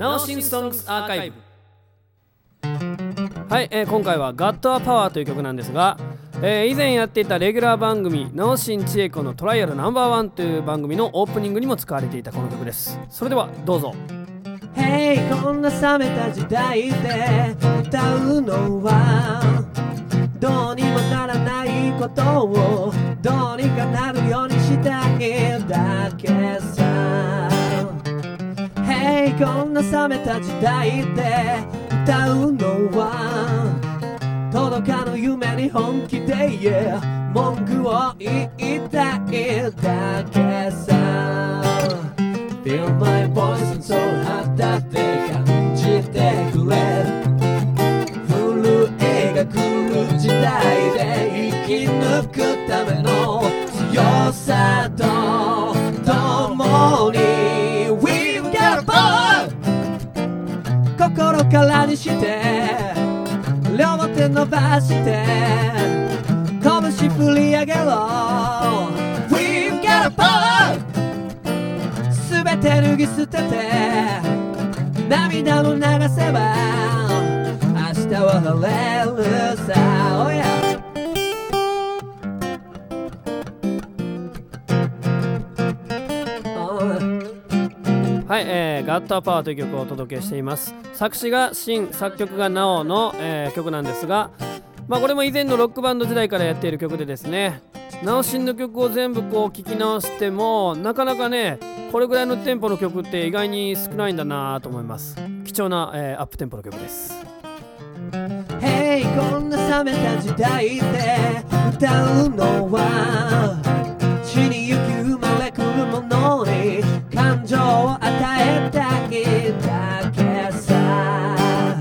ナオシンソングスアーカイブはい、えー今回は「ガットアパワーという曲なんですが、えー以前やっていたレギュラー番組「ナオシン千恵子のトライアルナンバーワンという番組のオープニングにも使われていたこの曲です。それではどうぞ。Hey こんな冷めた時代で歌うのはどうにもならないことをどうにかなるようにしたいだけ。さ Hey こんな冷めた時代で歌うのは届かぬ夢に本気で yeah 文句を言いたいだ。からにして両手伸ばして拳振り上げろ。We've got a bond すべて脱ぎ捨てて涙を流せば明日は晴れるさ、はい、えー、ガットアパワーという曲をお届けしています。作詞が新作曲がなおの、えー曲なんですがまあこれも以前のロックバンド時代からやっている曲でですねなおしんの曲を全部こう聴き直してもなかなかねこれぐらいのテンポの曲って意外に少ないんだなと思います。貴重な、えーアップテンポの曲です。Hey こんな冷めた時代で歌うのはだけさ。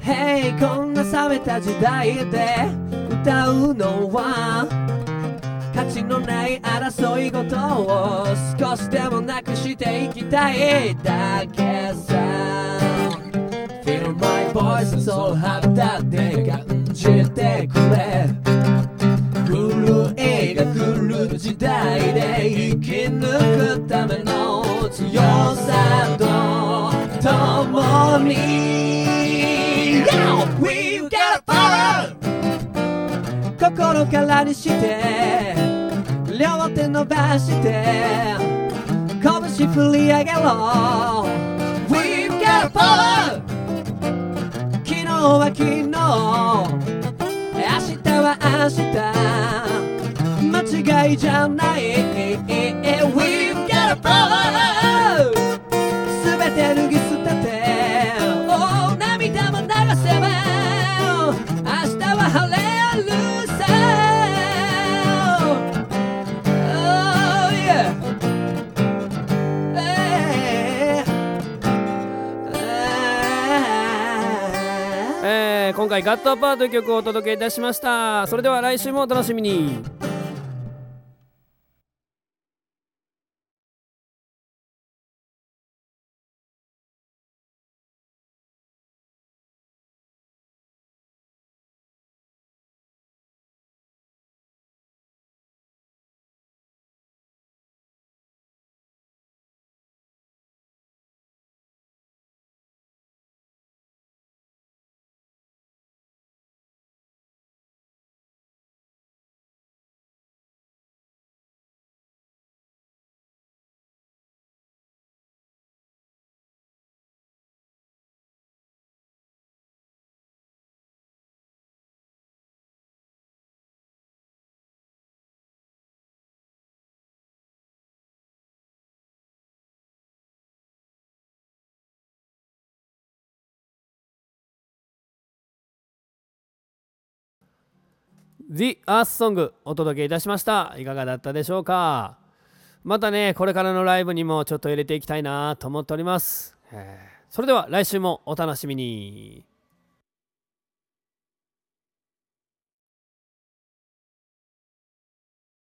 Hey こんな冷めた時代で歌うのは価値のない争い事を少しでもなくしていきたいだけさ。Feel my voice and soul 肌で感じてくれ。震えが来る時代で生き抜くためのに Yo! We've got a power! 心からにして両手伸ばして拳振り上げろ We've got a power! 昨日は昨日明日は明日間違いじゃない We've got a power 涙も流せば明日は晴れるさ Oh yeah Eh, eh. えー今回ガットアパーという曲をお届けいたしましたそれでは来週もお楽しみに「The Earth Song」お届けいたしました。いかがだったでしょうか？またねこれからのライブにもちょっと入れていきたいなと思っております、えー。それでは来週もお楽しみに